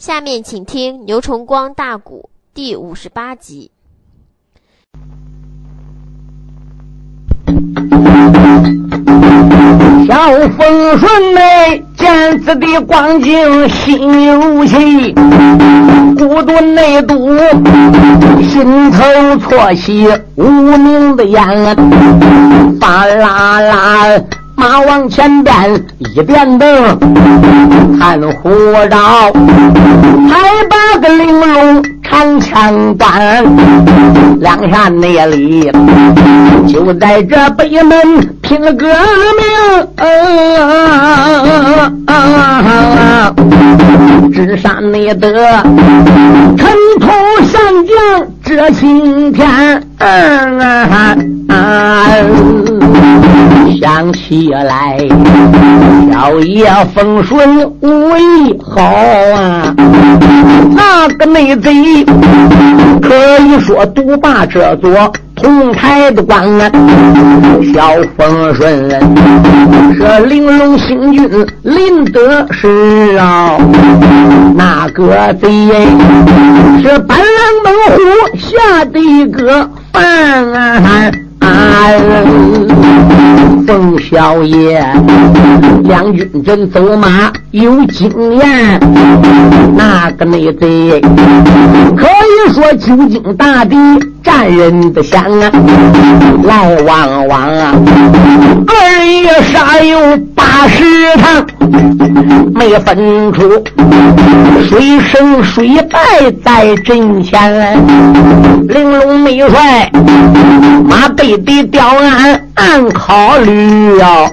下面请听牛崇光大鼓第五十八集。小风顺内见子的光景，心如泣，孤独内堵，心头错起无名的烟，巴啦啦。马往前边一点灯，看虎照，还把个玲珑长枪杆，两下内里就在这北门拼了革命，至山内得尘土上将这青天。想起来，小爷风顺武艺好啊，那个内贼可以说独霸这座红台的关啊。小风顺是玲珑星君林德时啊，那个贼是半狼猛虎下的一个犯。冯小爷，两军阵走马有经验，那个内贼可以说久经大敌。战人的想啊，来往往啊，二爷杀有八十趟，没分出谁胜谁败在阵前。玲珑没帅，马背的吊鞍暗考虑啊，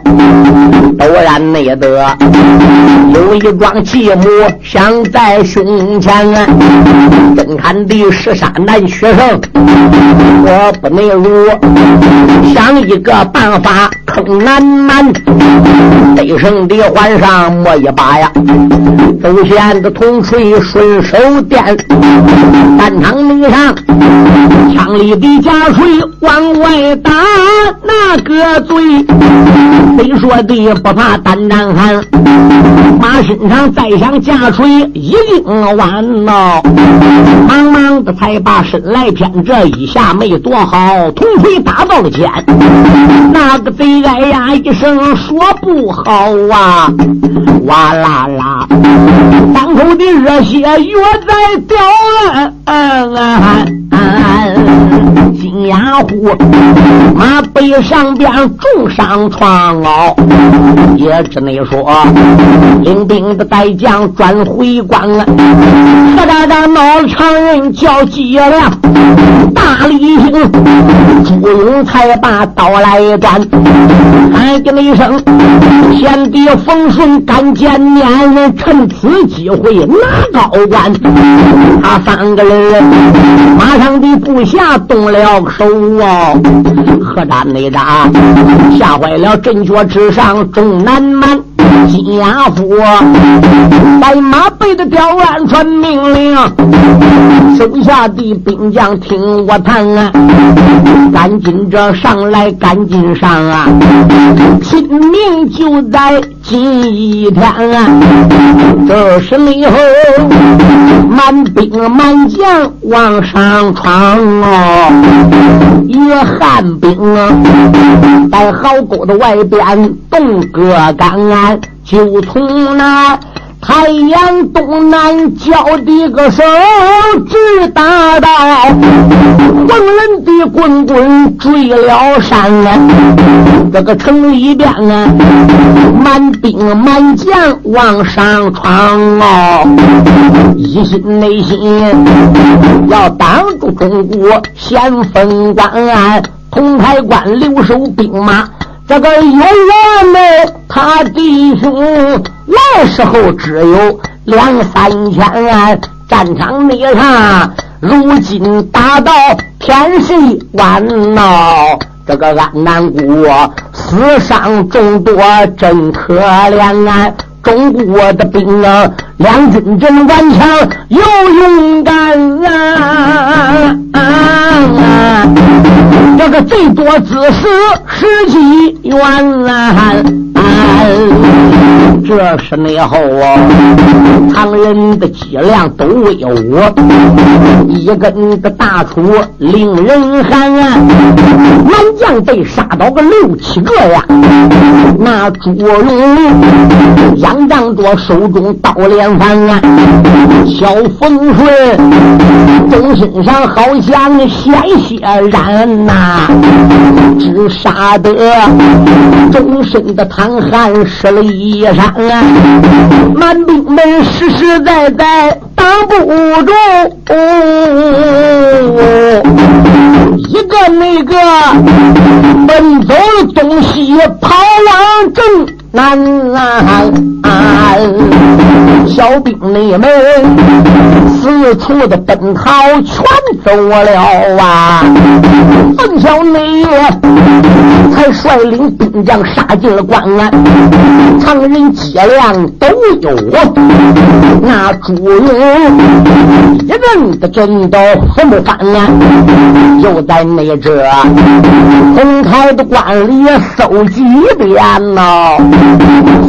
都然内得有一桩计谋想在胸前啊，真看的是山南学生。我不能如想一个办法坑南蛮，得胜的还上摸一把呀，走线的铜锤顺手电，战场门上枪里的假锤往外打，那个嘴谁说的不怕胆战寒，马身上再想假锤一定完喽，忙忙的才把身来偏这。一下没躲好，铜锤打到了肩。那个贼哎呀一声说不好啊，哇啦啦，当口的热血越在掉啊！金牙虎马背上边重伤床哦，也只能说领兵的带将转回关了。何大大闹常人叫急了，大力星朱勇才把刀来转，喊叫一声：“天地风顺干见面，趁此机会拿高官。”他三个人马上的部下动了。手啊，何战哪吒，吓坏了阵脚之上众南蛮。金牙夫白马背的吊鞍传命令，手下的兵将听我谈啊，赶紧着上来，赶紧上啊！拼命就在今一天啊！这是以后满兵满将往上闯哦，一汉兵啊，在壕沟的外边动个杆。就从那太阳东南角的个手指打到混人的滚滚坠了山啊！这个城里边啊，满兵满将往上闯哦，一心内心要挡住中国先锋官，同台关留守兵马。这个有缘呢，他弟兄来时候只有两三千，战场内上如今打到天色晚了，这个安南国死伤众多，真可怜啊！中国的兵啊，两军真顽强又勇敢啊啊！这个最多只是十几员啊！这是内后啊，常人的脊梁都威武，一根的大杵令人寒啊！南将被杀到个六七个呀，那朱荣仰仗着手中刀镰连环啊，小风顺钟身上好像鲜血染呐，只杀得终身的淌汗湿了衣裳啊！满兵们实实在在挡不住，一个那个奔走东西跑往正。南啊，小兵你们四处的奔逃，全走了啊！凤小内才率领兵将杀进了关安，常人脊梁都有啊那朱勇一人的阵都很不翻啊！又在那这红台的关里搜几遍呐。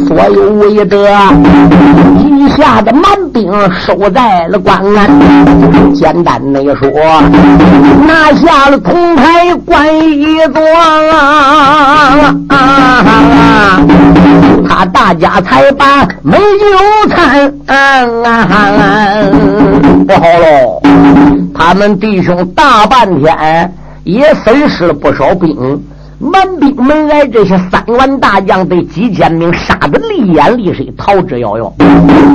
所有为者，一下的满兵守在了关安。简单的说，拿下了铜牌关一座啊，他大家才把美酒餐。不好喽，他们弟兄大半天也损失了不少兵。满兵门来，这些三员大将被几千名杀得离眼离身，逃之夭夭。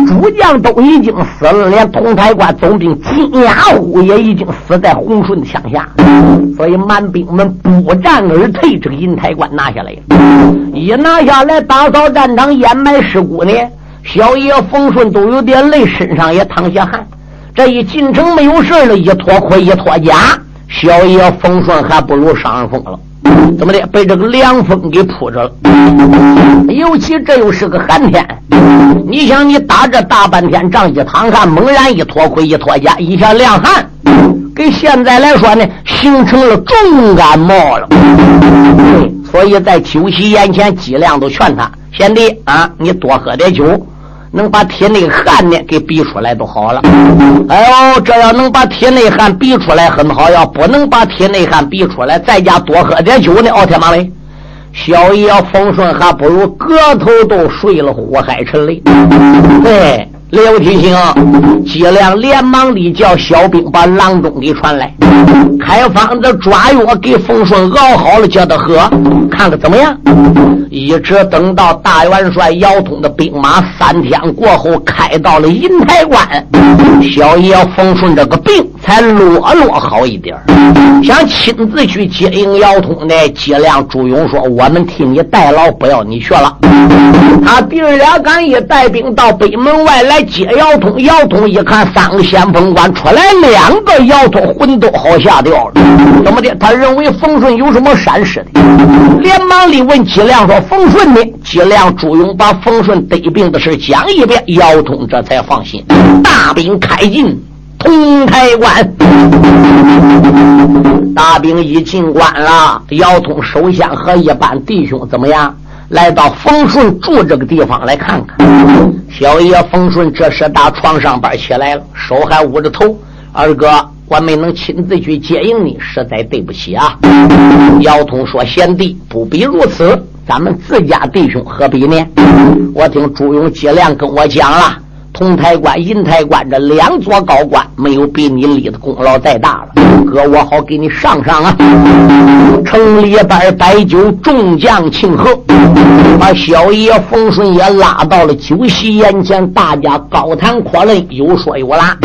诸将都已经死了，连铜台关总兵金牙虎也已经死在洪顺的枪下。所以满兵们不战而退，这个银台关拿下来了。一拿下来，打扫战场，掩埋尸骨呢。小爷冯顺都有点累，身上也淌些汗。这一进城没有事了，一脱盔一脱甲，小爷冯顺还不如上风了。怎么的？被这个凉风给扑着了。尤其这又是个寒天，你想你打这大半天仗一淌汗，猛然一脱盔一脱甲，一下凉汗，给现在来说呢，形成了重感冒了。所以在酒席眼前，脊梁都劝他贤弟啊，你多喝点酒。能把体内汗呢给逼出来都好了。哎呦，这要能把体内汗逼出来很好；要不能把体内汗逼出来，在家多喝点酒呢。奥天马嘞，小爷风顺还不如个头都睡了火海沉雷。对。刘提醒，接亮连忙里叫小兵把郎中给传来，开方子抓药给冯顺熬好了，叫他喝，看看怎么样。一直等到大元帅姚通的兵马三天过后，开到了银台关，小爷冯顺这个病才落落好一点想亲自去接应姚通的，接亮朱勇说：“我们替你代劳，不要你去了。”他弟儿俩赶一带兵到北门外来。接姚通，姚通一看三个先锋官出来两个，姚通魂都好吓掉了。怎么的？他认为冯顺有什么闪失的，连忙里问吉亮说：“冯顺呢？”尽量朱勇把冯顺得病的事讲一遍，姚通这才放心。大兵开进通台关，大兵一进关了，姚通首先和一班弟兄怎么样？来到冯顺住这个地方来看看，小爷冯顺这时打床上边起来了，手还捂着头。二哥，我没能亲自去接应你，实在对不起啊。姚通说：“贤弟不必如此，咱们自家弟兄何必呢？我听朱勇接连跟我讲了。”铜台关、银台关这两座高关，没有比你立的功劳再大了。哥，我好给你上上啊！城里边摆酒，众将庆贺，把小爷冯顺也拉到了酒席眼前，大家高谈阔论，有说有拉。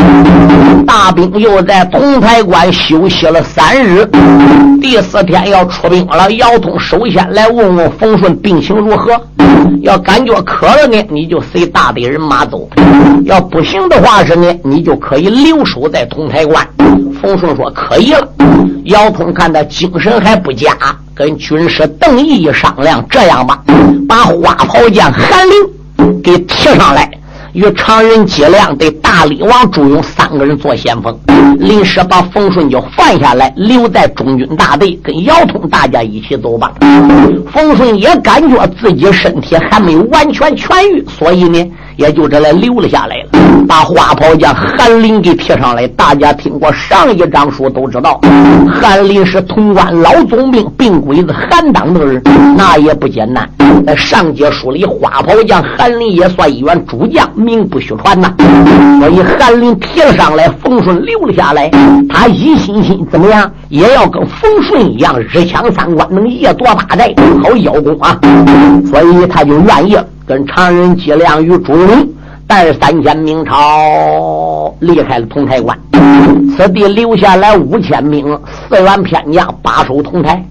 大兵又在铜台关休息了三日，第四天要出兵了。姚通首先来问问冯顺病情如何，要感觉渴了呢，你就随大队人马走。要不行的话是呢，你就可以留守在铜台关。冯顺说可以了。姚通看他精神还不佳，跟军师邓毅一商量，这样吧，把花袍将韩林给提上来，与常人姬亮对大力王朱勇三个人做先锋，临时把冯顺就放下来，留在中军大队，跟姚通大家一起走吧。冯顺也感觉自己身体还没有完全痊愈，所以呢。也就这来留了下来了，把花袍将韩林给贴上来。大家听过上一章书都知道，韩林是潼关老总兵，病鬼子韩当的人，那也不简单。在上节书里，花袍将韩林也算一员主将，名不虚传呐。所以韩林贴上来，冯顺留了下来。他一心心怎么样，也要跟冯顺一样，日抢三关，能夜夺八寨，好邀功啊。所以他就愿意。跟常人计量与朱勇带着三千明朝离开了同台关，此地留下来五千名，四员偏将把守同台。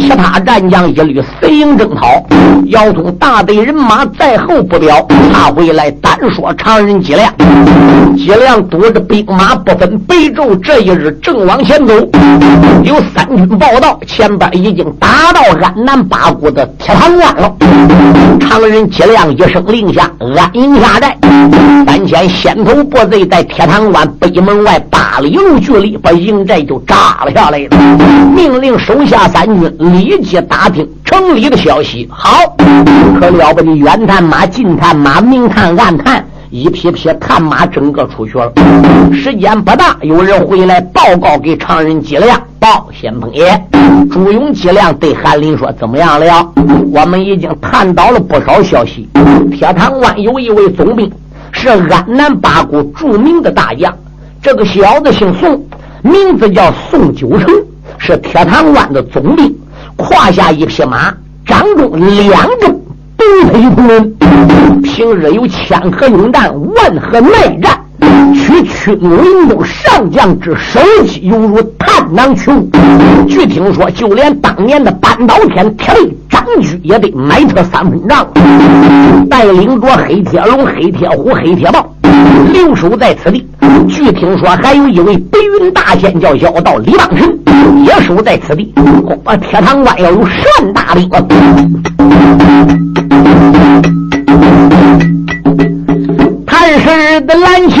其他战将一律随营征讨，姚通大队人马在后不表，他回来单说常人脊梁，脊梁督着兵马不分北昼，这一日正往前走，有三军报道，前边已经打到安南八股的铁塘关了。常人脊梁一声令下，安营下寨，三千先头部队在铁塘关北门外八里路距离，把营寨就炸了下来了，命令手下三军。立即打听城里的消息，好，可了不得！远探马、近探马、明探、暗探，一批批探马整个出去了。时间不大，有人回来报告给常人计量，报先锋爷朱勇计量对韩林说：“怎么样了？我们已经探到了不少消息。铁塘湾有一位总兵，是安南八股著名的大将。这个小子姓宋，名字叫宋九成，是铁塘湾的总兵。”胯下一匹马，掌中两个独腿同人。平日有千合勇战，万合耐战，取驱怒林中上将之首级，犹如探囊取物。据听说，就连当年的半岛天铁背张居也得埋他三分账。带领着黑铁龙、黑铁虎、黑铁豹留守在此地。据听说，还有一位白云大仙叫妖道李邦神。也守在此地，恐怕铁堂关要有十万大兵。谭氏的蓝旗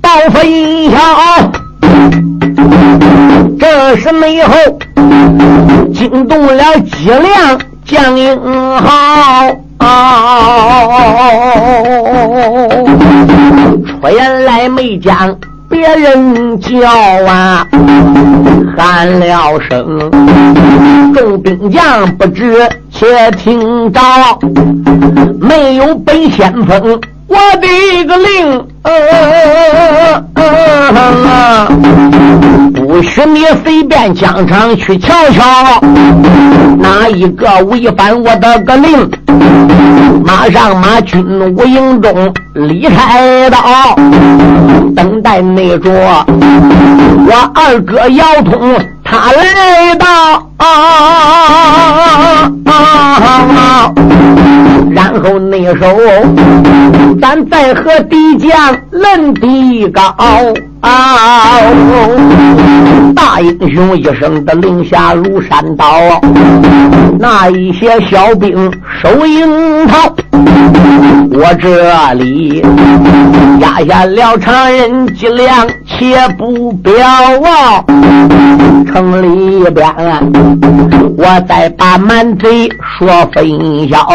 报分晓，这是内后惊动了几辆将英豪。出言来没将。别人叫啊，喊了声，众兵将不知且听着，没有本先锋，我的一个令，不许你随便疆场去瞧瞧，哪一个违反我的个令？马上马军无营中离开道，等待那着我二哥姚通他来到，然后那时候咱再和敌将论敌高。大英雄一声的令下如山倒，那一些小兵收营好。我这里压下了常人脊梁，且不表啊。城里边，啊我再把满贼说分晓。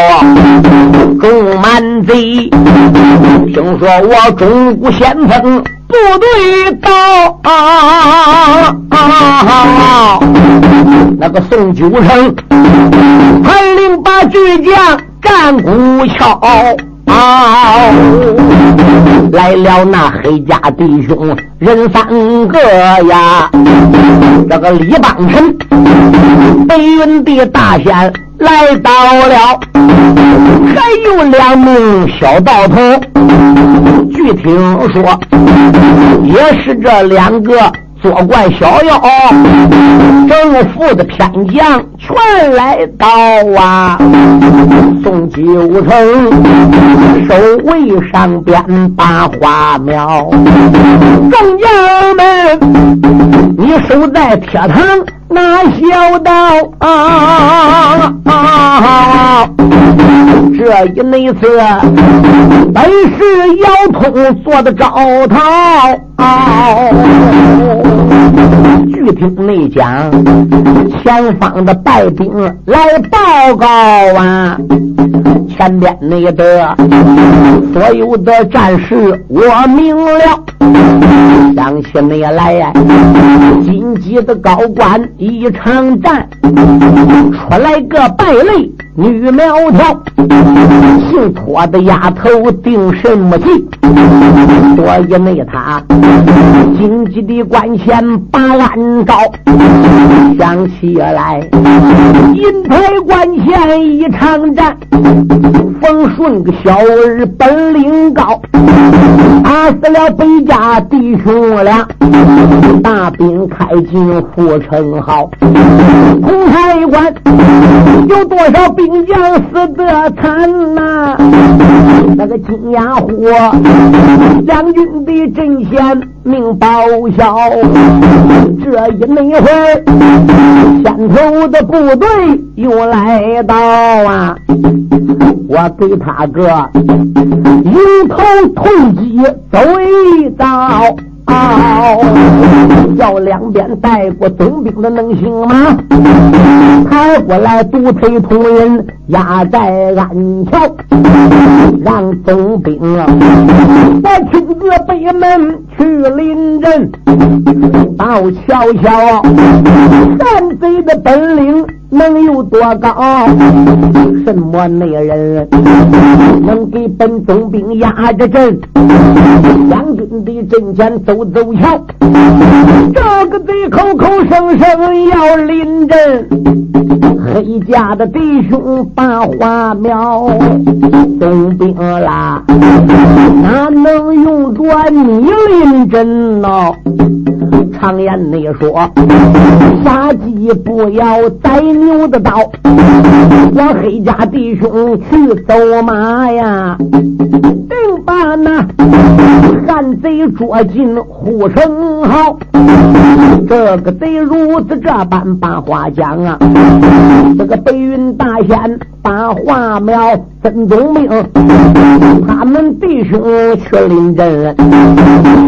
众满贼，听说我中古先锋。部队到啊，那个宋九成，传令把巨将战鼓敲。来了那黑家弟兄人三个呀，这个李邦臣，北云的大仙来到了，还有两名小道童，据听说也是这两个。作怪逍遥，正负的偏将全来到啊！宋九成守卫上边把花苗，众将们，你守在铁堂那小道啊！这一内次本是姚通做的招桃，据听内讲，前方的败兵来报告啊，前边那的所有的战士我明了。想起那来呀，紧急的高官一场战，出来个败类。女苗条，姓托的丫头定什么计？所以那他金鸡的官前把案告，想起来银台关前一场战，冯顺个小儿本领高，打死了北家。弟兄俩，大兵开进护城壕，红海关有多少兵将死得惨呐？那个金牙虎将军的阵前命报销，这一那会儿，先头的部队又来到啊！我给他个迎头痛击走一遭。要两边带过总兵的能行吗？抬过来独腿同人压在安桥，让总兵啊，我亲自北门去临阵，到瞧瞧山贼的本领。能有多高？什么内人能给本总兵压着阵？将军的阵前走走瞧，这个贼口口声声要临阵。黑家的弟兄把花苗，总兵啦，哪能用着你临阵呢？常言内说，杀鸡不要宰牛的刀。我黑家弟兄去走马呀，定把那汉贼捉进护城壕。这个贼如此这般把话讲啊，这个白云大仙把话苗分总兵，他们弟兄去领阵，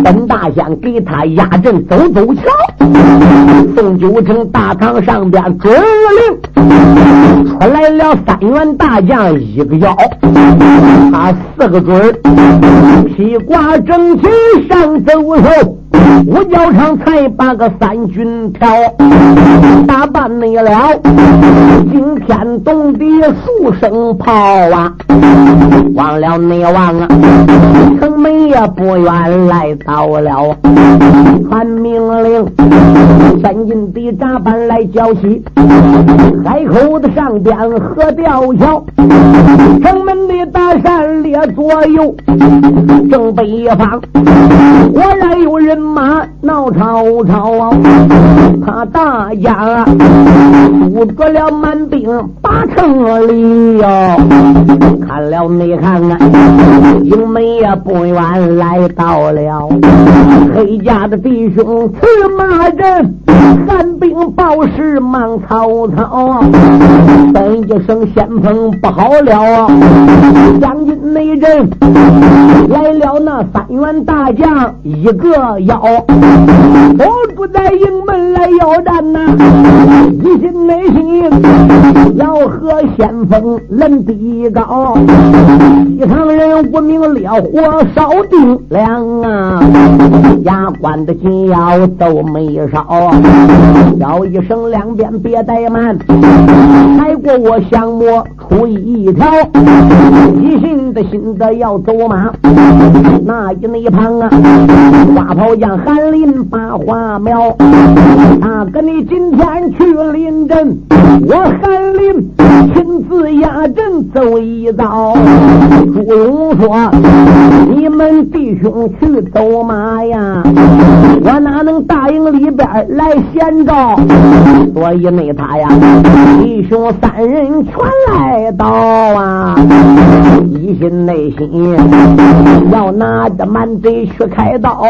本大仙给他压阵走走。瞧，宋九成大堂上边准令，出来了三员大将，一个腰，他四个准披挂整齐上走手。五角场才把个三军挑，打扮你了惊天动地数声炮啊！忘了你忘啊，城门也不远来到了，传命令，三军的扎班来交起，海口的上边河吊桥，城门的大山列左右，正北方果然有人。马闹吵吵，他大家堵住了满兵八城里哟。看了没看啊？营门也不远来到了，黑家的弟兄去马阵，寒兵报时忙曹操。等一声先锋不好了，将军内阵来了那三员大将，一个要。我不在营门来要战呐，一心内心要和先锋论比高。西厂人无名烈火烧定梁啊，牙关的紧要都没少。叫一声两边别怠慢，踩过我相模出一条，一心的心的要走马。那一那一旁啊，花袍将。韩林把花苗，他跟你今天去临阵，我韩林亲自压阵走一遭。朱龙说：“你们弟兄去走马呀，我哪能答应里边来献召？所以那他呀，弟兄三人全来到啊，一心内心要拿着满嘴去开刀。”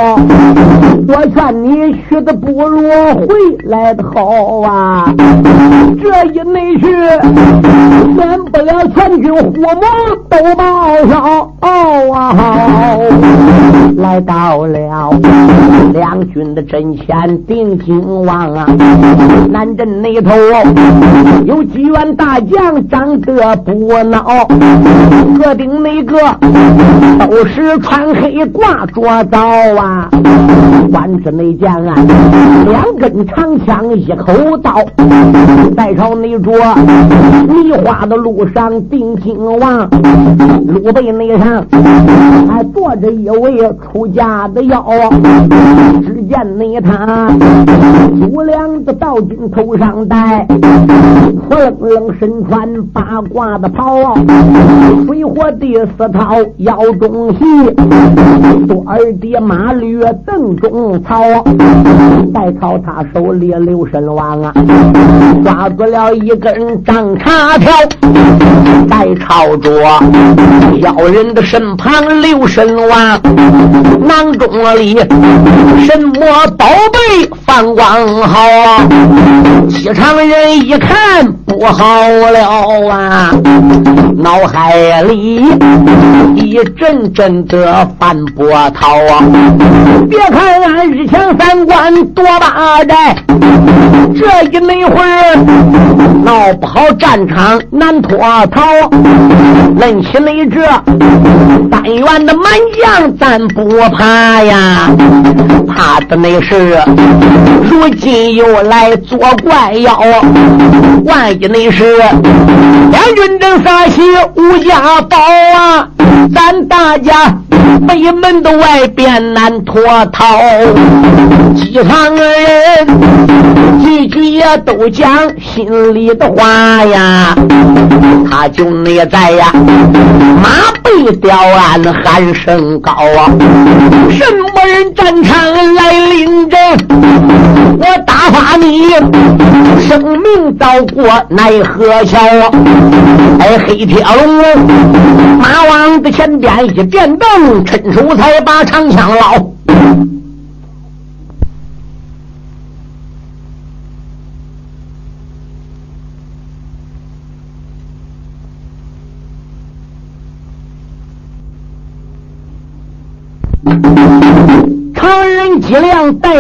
我劝你去的不如回来的好啊！这一内去，免不了全军护魔都报销。来到了两军的阵前，定睛望啊，南镇那头有几员大将长得不孬，个顶那个都是穿黑挂着刀啊，万子那将啊，两根长枪一口刀，在朝那着迷花的路上定亲王，路背那上还坐着一位出家的妖，只见那他九两的道巾头上戴，火愣愣身穿八卦的袍，水火第四套腰中系，多儿爹马驴邓中草，再朝他手里留神王啊，抓住了一根长叉条，再朝着妖人的身旁留神王。囊中里什么宝贝放光正好啊？西常人一看不好了啊！脑海里一阵阵的翻波涛啊！别看俺日前三关多把寨，这一那会儿闹不好战场难脱逃。论起那这三员的满将，咱不怕呀，怕的那是如今又来作怪妖。万一那是两军阵撒起无家宝啊，咱大家北门的外边难脱逃。几场人句句也都讲心里的话呀，他就那在呀马背吊鞍喊声高啊，什么人战场来领阵？我打发你生命遭过奈何桥？哎，黑铁龙马王的前边一变动，趁手才把长枪捞。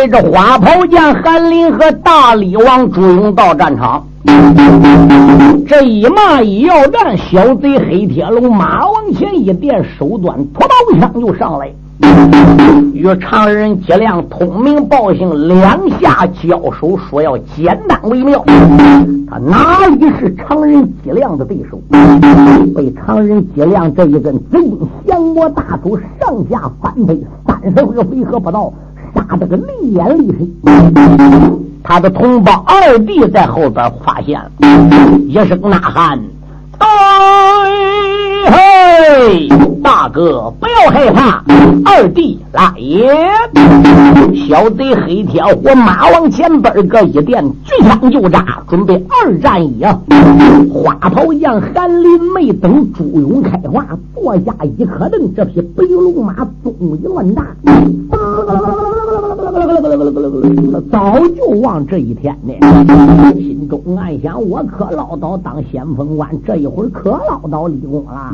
常人脊梁带着花袍将韩林和大力王朱勇到战场。这一马一要战，小贼黑铁龙马往前一垫，手端脱刀枪就上来。与常人脊梁通明报信，两下交手，说要简单为妙。他哪里是常人脊梁的对手？被常人脊梁这一根贼降魔大斧上下翻飞三十回合不到，打得个厉眼厉神。他的同胞二弟在后边发现了，一声呐喊。哎嘿，大哥不要害怕，二弟来也！小贼黑天虎马往前奔个一垫，举枪就扎，准备二战一啊！花袍将韩林没等朱勇开话，坐下一颗灯，这匹白龙马纵一乱打，早就忘这一天呢。心中暗想：我可捞到当先锋官，这一会儿可捞到立功了。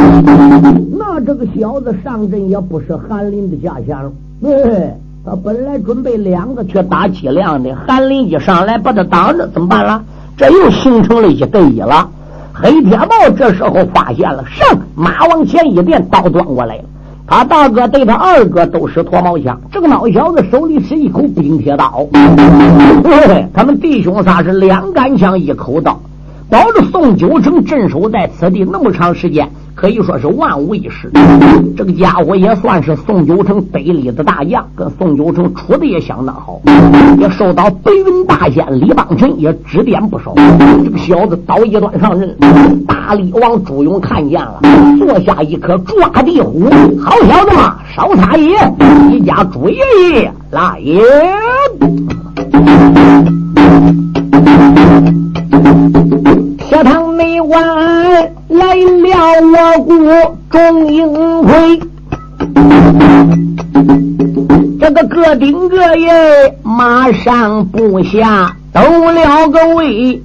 那这个小子上阵也不是韩林的家乡，对，他本来准备两个去打脊梁的，韩林一上来把他挡着，怎么办了？这又形成了一对一了。黑铁豹这时候发现了，上马往前一垫，刀端过来了。他大哥对他二哥都是脱毛枪，这个老小子手里是一口冰铁刀。他们弟兄仨是两杆枪一口刀，保着宋九成镇守在此地那么长时间。可以说是万无一失，这个家伙也算是宋九成北里的大将，跟宋九成处的也相当好，也受到白云大仙李邦臣也指点不少。这个小子刀一端上阵，大力王朱勇看见了，坐下一颗抓地虎，好小子嘛，少差爷，你家朱爷爷来也。铁堂内外来了我国众英魁，这个各顶各业马上部下都了个位。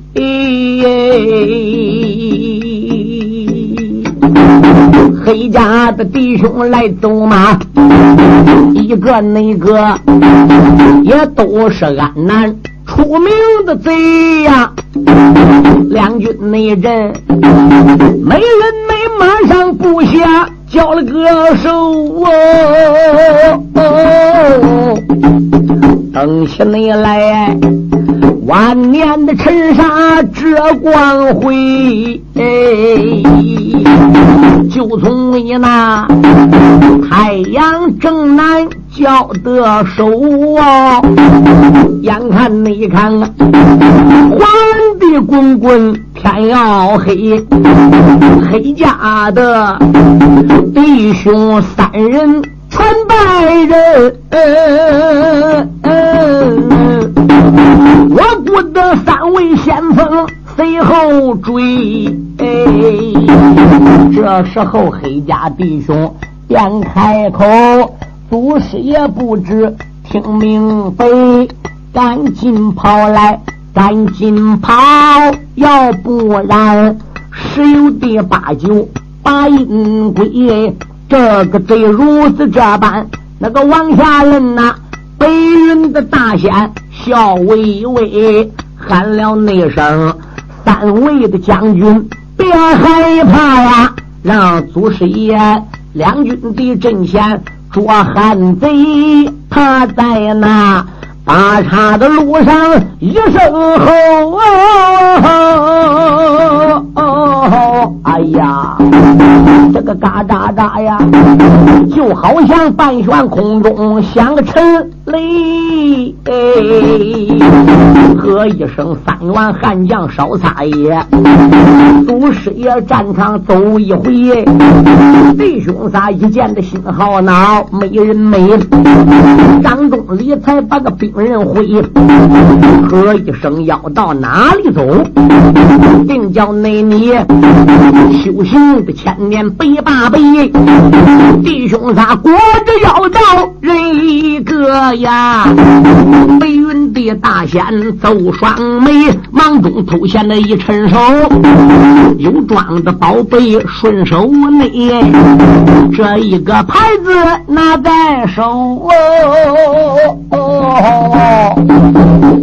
黑家的弟兄来走马，一个那个也都是安南出名的贼呀。两军内人，没人没马上布下交了个手哦，等起你来。万年的尘沙遮光辉，就从你那太阳正南叫得手啊！眼看你看啊，黄的滚滚天要黑，黑家的弟兄三人传百人。我不得三位先锋随后追，这时候黑家弟兄便开口，祖师爷不知听明白，赶紧跑来，赶紧跑，要不然十有的八九把阴归。这个贼如此这般，那个往下认呐，北云的大仙。笑微微喊了那声：“三位的将军，别害怕呀！让祖师爷两军的阵前捉汉贼，他在那八叉的路上一声吼。”哎呀，这个嘎喳喳呀，就好像半悬空中响个沉雷。喝一声三员悍将烧撒野，祖师爷战场走一回。弟兄仨一见的心好恼，没人没。张东礼才把个兵人回，喝一声要到哪里走？定叫那你。修行的千年百八百，弟兄仨裹着要到人一个呀。白云的大仙走双眉，忙中偷闲的一伸手，有装的宝贝顺手内，这一个牌子拿在手。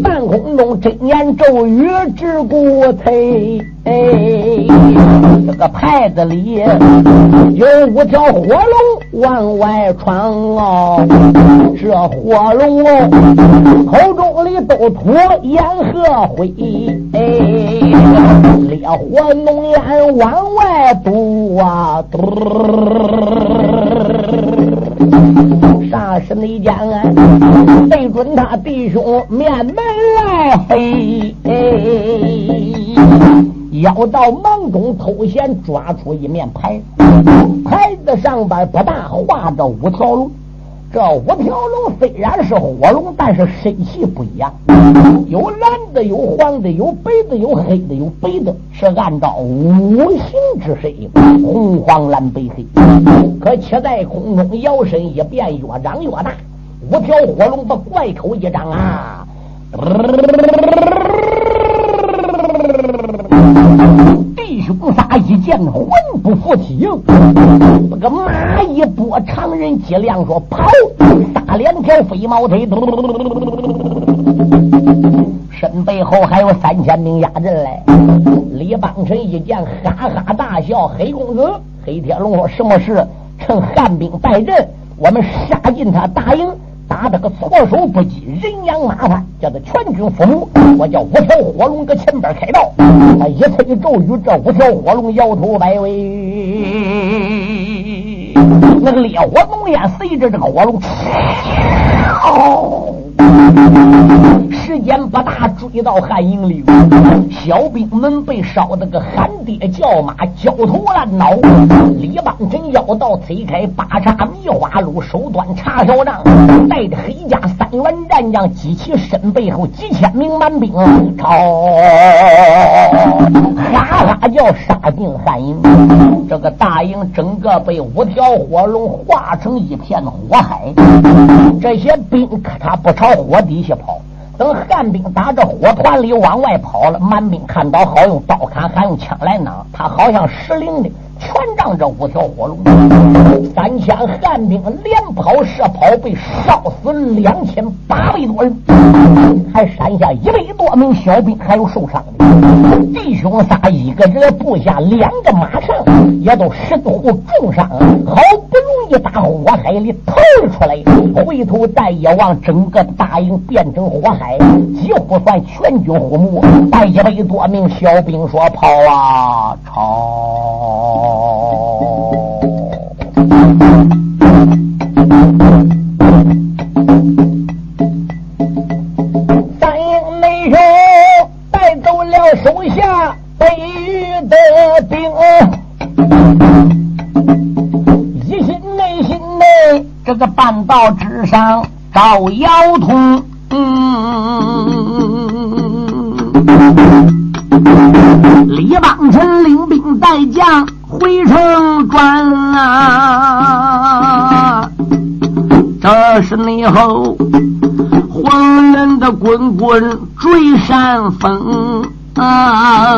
半空中真言咒语直鼓吹。哎，这个牌子里有五条火龙往外闯哦，这火龙哦，口中里都吐烟和灰，哎，烈火浓烟往外吐啊，嘟啥时你讲啊？对准他弟兄面门来嘿。要到忙中偷闲，抓出一面牌，牌子上边不大画着五条龙。这五条龙虽然是火龙，但是身气不一样，有蓝的，有黄的，有白的，有黑的，有白的，是按照五行之色，红黄蓝白黑。可且在空中摇身一变，越长越大。五条火龙把怪口一张啊！兄仨一见，魂不附体，那个马一拨，常人脊梁说跑，撒两条飞毛腿，身背后还有三千名压阵嘞。李邦臣一见，哈哈大笑：“黑公子，黑天龙说什么事？趁汉兵败阵，我们杀进他大营。”打得个措手不及，人仰马翻，叫他全军覆没。我叫五条火龙搁前边开道，他一催咒语，这五条火龙摇头摆尾，那个烈火浓烟随着这个火龙，哦。时间不大，追到汉营里，小兵们被烧得个喊爹叫妈，焦头烂脑。李邦臣要到催开八叉迷花路，手端插小杖，带着黑家三员战将，及其身背后几千名蛮兵，朝哈哈叫杀进汉营。这个大营整个被五条火龙化成一片火海，这些兵可他不朝火底下跑。等汉兵打着火团里往外跑了，满兵看到好用刀砍，还用枪来攮，他好像失灵的全仗这五条火龙，三千汉兵连跑射跑，被烧死两千八百多人，还山下一百多名小兵，还有受伤的弟兄仨，一个人部下两个马上，也都身负重伤，好不容易打火海里逃了出来，回头再一望，整个大营变成火海，几乎算全军覆没，带一百多名小兵说跑啊，跑！三英内兄带走了手下北域的兵，一心内心内这个半道之上找腰痛。李邦臣领兵带将回城转啊！这是内后黄人的滚滚追山峰啊！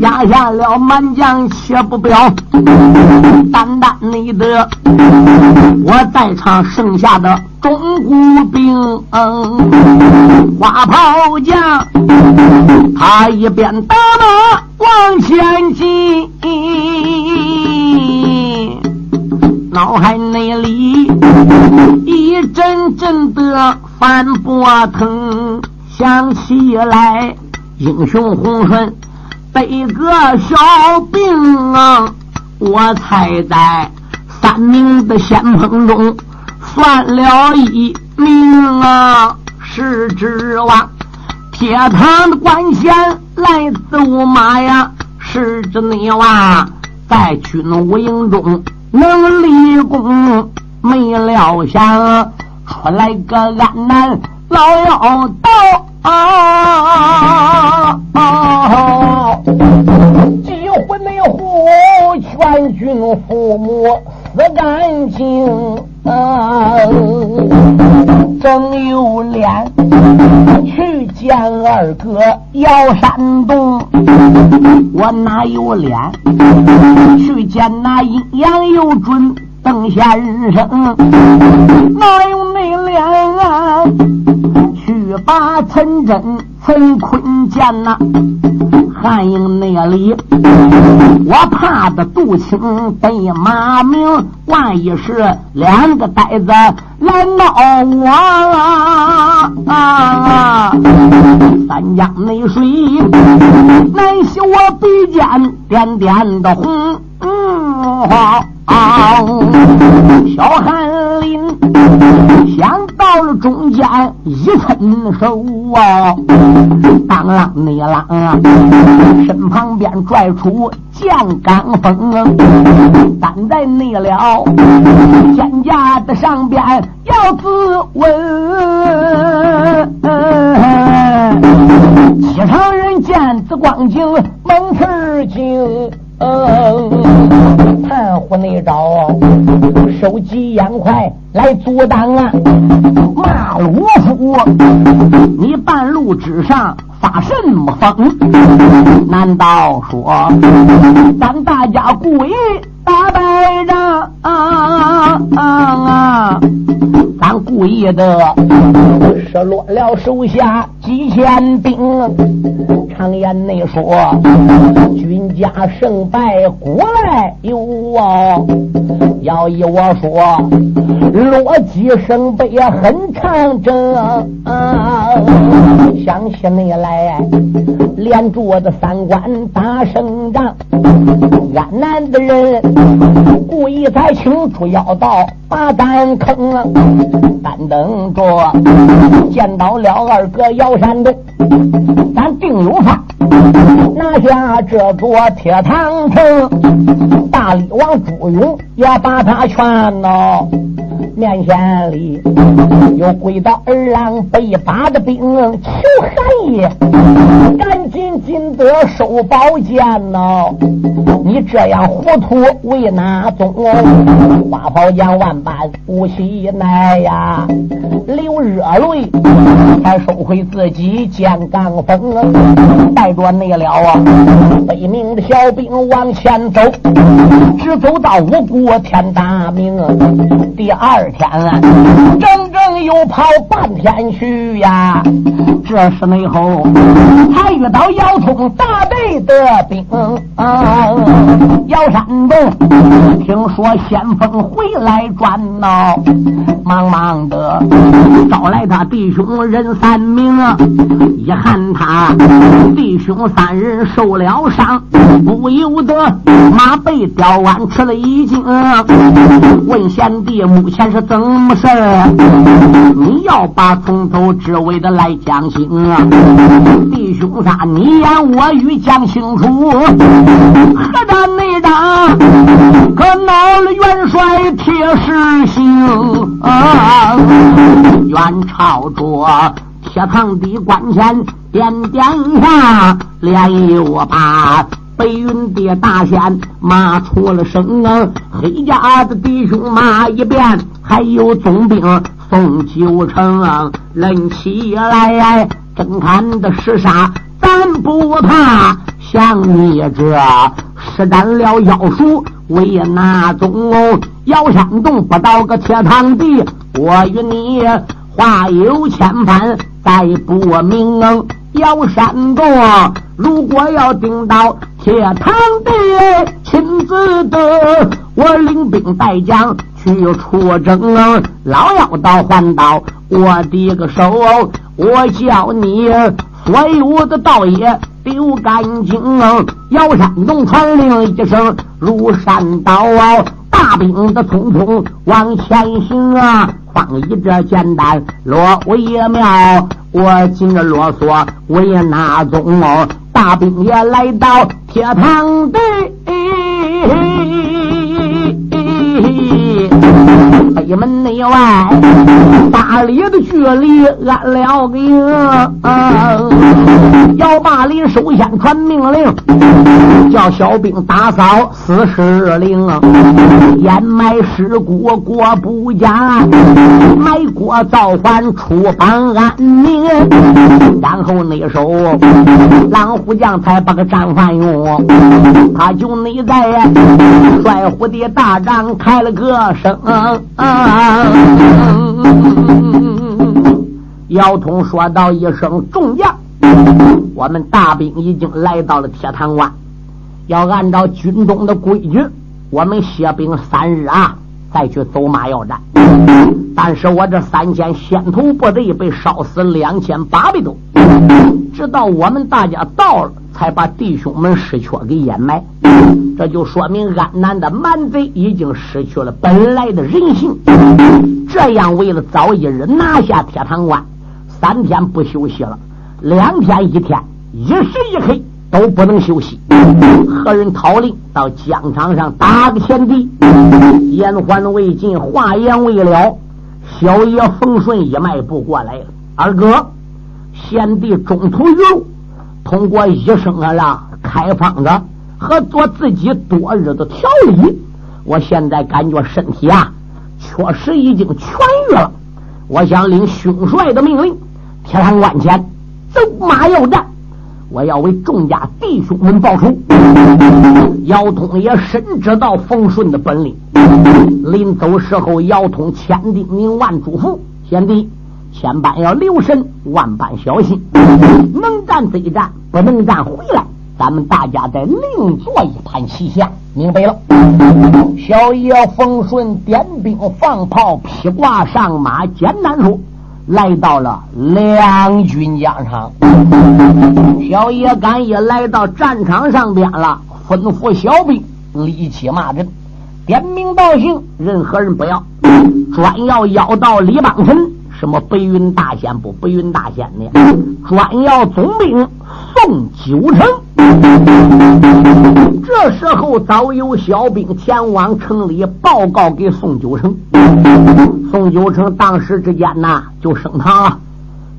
压下了满将血不表，单单你的我在场剩下的中古兵，嗯花炮将他一边打马往前进，脑海内里一阵阵的翻波腾，想起来英雄洪顺。背个小兵啊，我才在三名的先锋中算了一名啊，是指望铁堂的官衔来走马呀，是指你哇，在军武营中能立功，没料想出来个安南老妖道。啊！几回内护全军覆没死干净，正有脸去见二哥姚山东，我哪有脸去见那阴阳有准邓先生？哪有那脸啊？去把陈真、陈坤见呐，汉营那里，我怕的杜青对马明，万一是两个呆子来闹我啊！三江内水，难洗我鼻尖点点的红。嗯，小翰林想到了中间一伸手啊，当啷你啷啊，身旁边拽出剑罡风，站在内了肩架的上边要自刎，西场人见此光景猛吃惊。嗯，盘虎那招，手疾眼快来阻挡啊！马鲁夫，你半路之上发什么疯？难道说咱大家故意打败仗啊？啊啊咱故意的失落了手下几千兵。常言内说，军家胜败古来有啊。要依我说，落基胜败很长征。想起你来，连着的三关打胜仗，俺南的人故意才清楚要到八胆坑，但等着见到了二哥姚山东，咱定有法拿下这座铁堂城。大力王朱勇也把他劝了。面前里有跪到二郎被拔的兵，求寒意，赶紧进得收宝剑呐！你这样糊涂为哪宗？花宝剑万般不喜奈呀！流热泪，才收回自己肩杠锋，带着那了啊，北明的小兵往前走，直走到五谷天大明。第二天，整整又跑半天去呀，这是内后才遇到姚通大队的兵。姚山东听说先锋回来转闹，忙忙的招来他弟兄人三名，一喊他弟兄三人受了伤，不由得马背吊弯吃了一惊。问贤弟，目前是怎么事儿？你要把从头至尾的来讲清啊！弟兄仨，你言我语讲清楚。何战内长可恼了元帅铁石心啊！元朝着铁堂的关前点点下，连又把白云的大仙骂出了声啊！黑家的弟兄骂一遍，还有总兵宋九成抡起来，正看的是啥？咱不怕。像你这施展了妖术，为哪宗？姚山洞不到个铁堂地，我与你话有千番，再不明。姚山洞如果要顶到铁堂地，亲自的我领兵带将去出征。老妖道还到我的个手，我叫你所有的道爷。丢干净！姚山东传令一声，如山倒，大兵的匆匆往前行啊！放一这简单，落为妙。我紧着啰嗦为哪宗？大兵也来到铁堂地。北门内外八里的距离，安了个营。姚霸林首先传命令，叫小兵打扫四十岭，掩埋尸骨过不假，埋锅造反出榜安宁。然后那手狼虎将才把个战犯用，他就内在帅虎的大帐开了个声。姚通说道一声：“众将，我们大兵已经来到了铁塘关，要按照军中的规矩，我们歇兵三日啊，再去走马要战。但是我这三千先头部队被烧死两千八百多，直到我们大家到了。”才把弟兄们尸缺给掩埋，这就说明安南的蛮贼已经失去了本来的人性。这样，为了早一日拿下铁塘关，三天不休息了，两天一天，一时一刻都不能休息。何人逃令到疆场上打个前敌？言还未尽，话言未了，小爷冯顺一迈步过来了。二哥，贤弟中途余路。通过医生啊啦开方子和做自己多日的调理，我现在感觉身体啊确实已经痊愈了。我想领兄帅的命令，铁堂关前走马要战，我要为众家弟兄们报仇。姚通也深知道冯顺的本领，临走时候，姚通千叮咛万嘱咐，贤弟。千般要留神，万般小心。能战则战，不能战回来。咱们大家再另做一盘棋下，明白了？小爷冯顺点兵放炮，披挂上马，简单说，来到了两军疆场。小爷赶也来到战场上边了，吩咐小兵立起马阵，点名道姓，任何人不要，专要要到李邦臣。什么白云大仙不白云大仙的？专要总兵宋九成。这时候早有小兵前往城里报告给宋九成。宋九成当时之间呐就升堂了，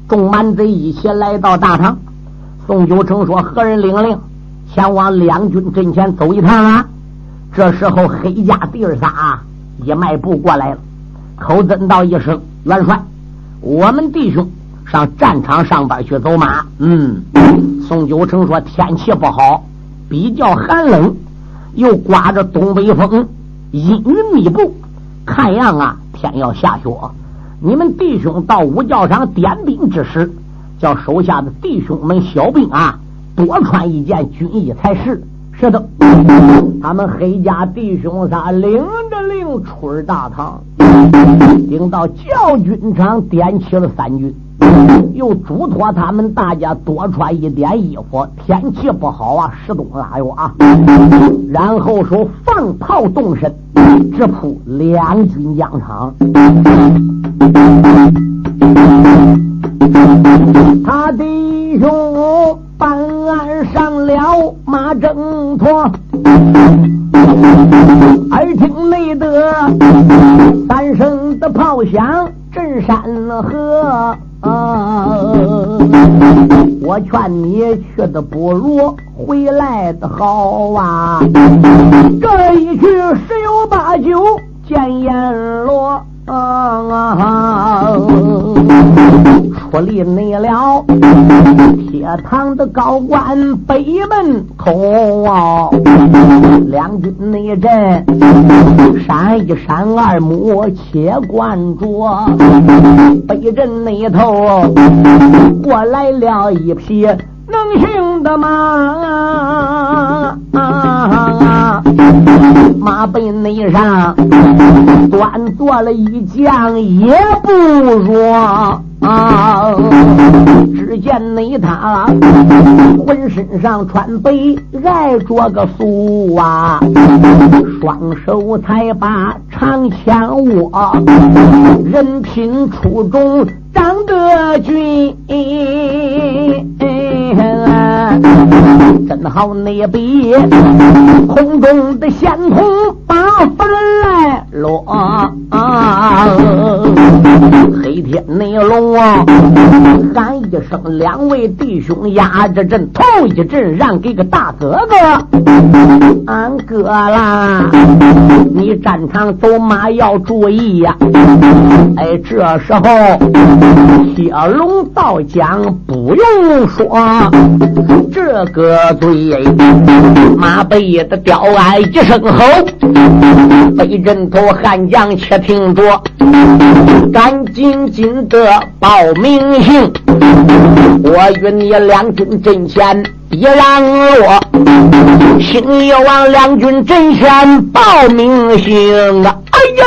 众蛮贼一起来到大堂。宋九成说：“何人领令前往两军阵前走一趟啊？”这时候黑家弟儿仨也迈步过来了，口尊道一声：“元帅。”我们弟兄上战场上边去走马。嗯，宋九成说天气不好，比较寒冷，又刮着东北风，阴云密布，看样啊，天要下雪。你们弟兄到五教场点兵之时，叫手下的弟兄们小兵啊，多穿一件军衣才是。是的，他们黑家弟兄仨领着令出大堂，领到教军场点起了三军，又嘱托他们大家多穿一点衣服，天气不好啊，湿冬腊月啊。然后说放炮动身，直扑两军疆场。他弟兄。办案上了马正驼，耳听内得三声的炮响震山河。啊我劝你去的不如回来的好啊！这一去十有八九见阎罗。啊！出力内了，铁堂的高官北门口，两军内阵，闪一闪二目且关着，北阵那头过来了一匹。能行的马，马背内上端坐了一将，也不弱。只见那他浑身上穿白，挨着个素啊，双手才把长枪握，人品出众，长得俊。真好那比空中的仙童把凡来落，黑天内龙啊，喊一声，两位弟兄压着阵，头一阵让给个大哥哥，俺哥啦，你战场走马要注意呀！哎，这时候铁龙倒讲不用说。这个嘴，马背的吊鞍一声吼，被人头汉将且听着，赶紧紧的报名姓，我与你两军阵前一让落，星夜王两军阵前报名姓啊！哎呀，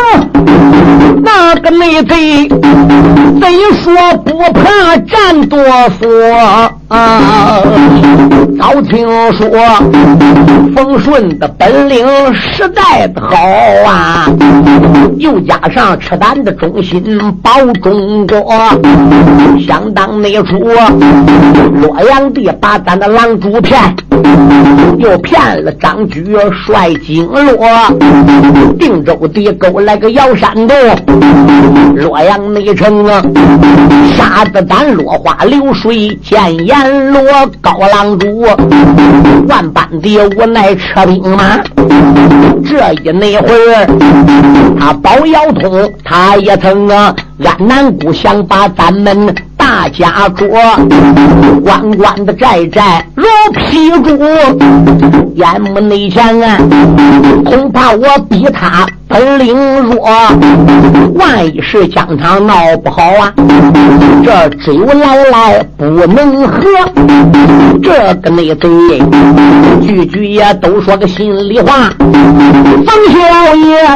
那个内贼，贼说不怕战多说。啊！早听说冯顺的本领实在的好啊，又加上赤胆的忠心保中国，相当那出洛阳地把咱的狼主骗，又骗了张举率金罗，定州地勾来个摇山洞，洛阳内城啊，沙子胆落花流水见阎。罗高郎主，万般的无奈撤兵马。这一那会儿，他保腰通，他也曾啊安南姑想把咱们大家说弯弯的寨寨如劈竹，眼目内前啊，恐怕我逼他。本领弱，万一是疆场闹不好啊！这只有来来不能和，这个内贼句句也都说个心里话。冯小爷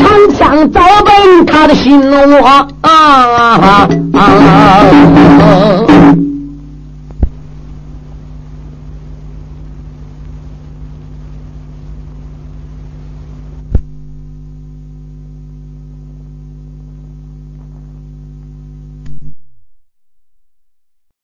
长枪早奔他的心窝啊啊啊！